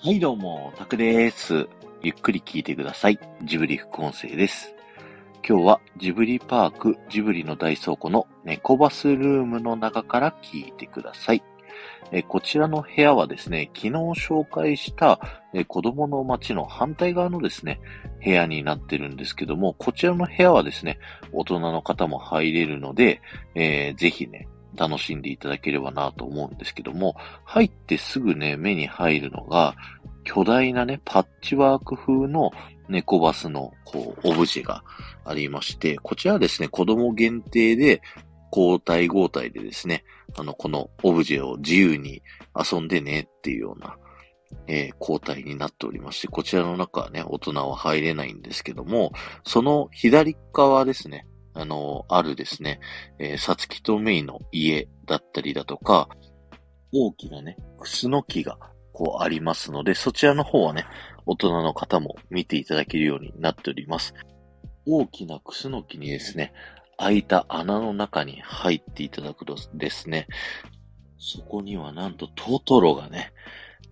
はいどうも、タクです。ゆっくり聞いてください。ジブリ副音声です。今日はジブリパークジブリの大倉庫の猫バスルームの中から聞いてください。えこちらの部屋はですね、昨日紹介したえ子供の街の反対側のですね、部屋になってるんですけども、こちらの部屋はですね、大人の方も入れるので、えー、ぜひね、楽しんでいただければなと思うんですけども、入ってすぐね、目に入るのが、巨大なね、パッチワーク風の猫バスの、こう、オブジェがありまして、こちらはですね、子供限定で、交代交代でですね、あの、このオブジェを自由に遊んでねっていうような、えー、交代になっておりまして、こちらの中はね、大人は入れないんですけども、その左側ですね、あの、あるですね、えー、さつきとメイの家だったりだとか、大きなね、クスノキがこうありますので、そちらの方はね、大人の方も見ていただけるようになっております。大きなクスノキにですね、開いた穴の中に入っていただくとですね、そこにはなんとトトロがね、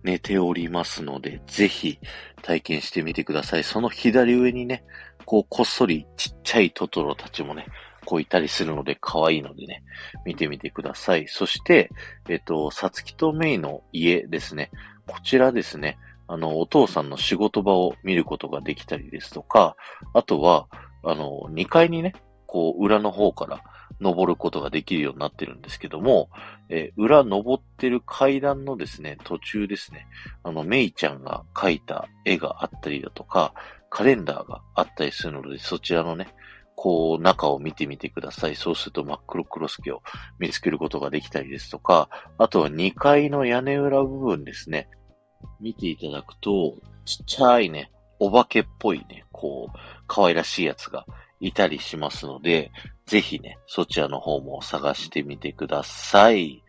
寝ておりますので、ぜひ体験してみてください。その左上にね、こうこっそりちっちゃいトトロたちもね、こういたりするので可愛いのでね、見てみてください。そして、えっと、さつきとメイの家ですね。こちらですね、あの、お父さんの仕事場を見ることができたりですとか、あとは、あの、2階にね、こう、裏の方から登ることができるようになってるんですけども、えー、裏登ってる階段のですね、途中ですね、あの、メイちゃんが描いた絵があったりだとか、カレンダーがあったりするので、そちらのね、こう、中を見てみてください。そうすると真っ黒クロスケを見つけることができたりですとか、あとは2階の屋根裏部分ですね。見ていただくと、ちっちゃいね、お化けっぽいね、こう、可愛らしいやつがいたりしますので、ぜひね、そちらの方も探してみてください。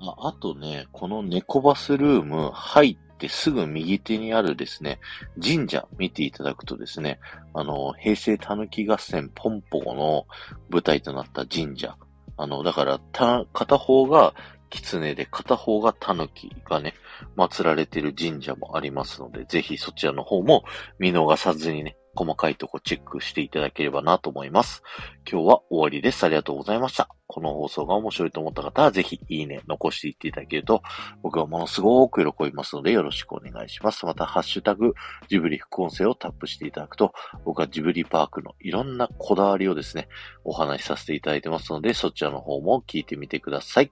ああとね、この猫バスルーム入ってすぐ右手にあるですね、神社見ていただくとですね、あの、平成たぬき合戦ポンポコの舞台となった神社。あの、だから、た、片方が狐で片方が狸がね、祀られている神社もありますので、ぜひそちらの方も見逃さずにね、細かいとこチェックしていただければなと思います。今日は終わりです。ありがとうございました。この放送が面白いと思った方は、ぜひいいね、残していっていただけると、僕はものすごく喜びますので、よろしくお願いします。また、ハッシュタグ、ジブリ副音声をタップしていただくと、僕はジブリパークのいろんなこだわりをですね、お話しさせていただいてますので、そちらの方も聞いてみてください。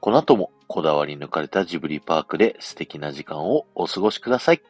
この後もこだわり抜かれたジブリパークで素敵な時間をお過ごしください。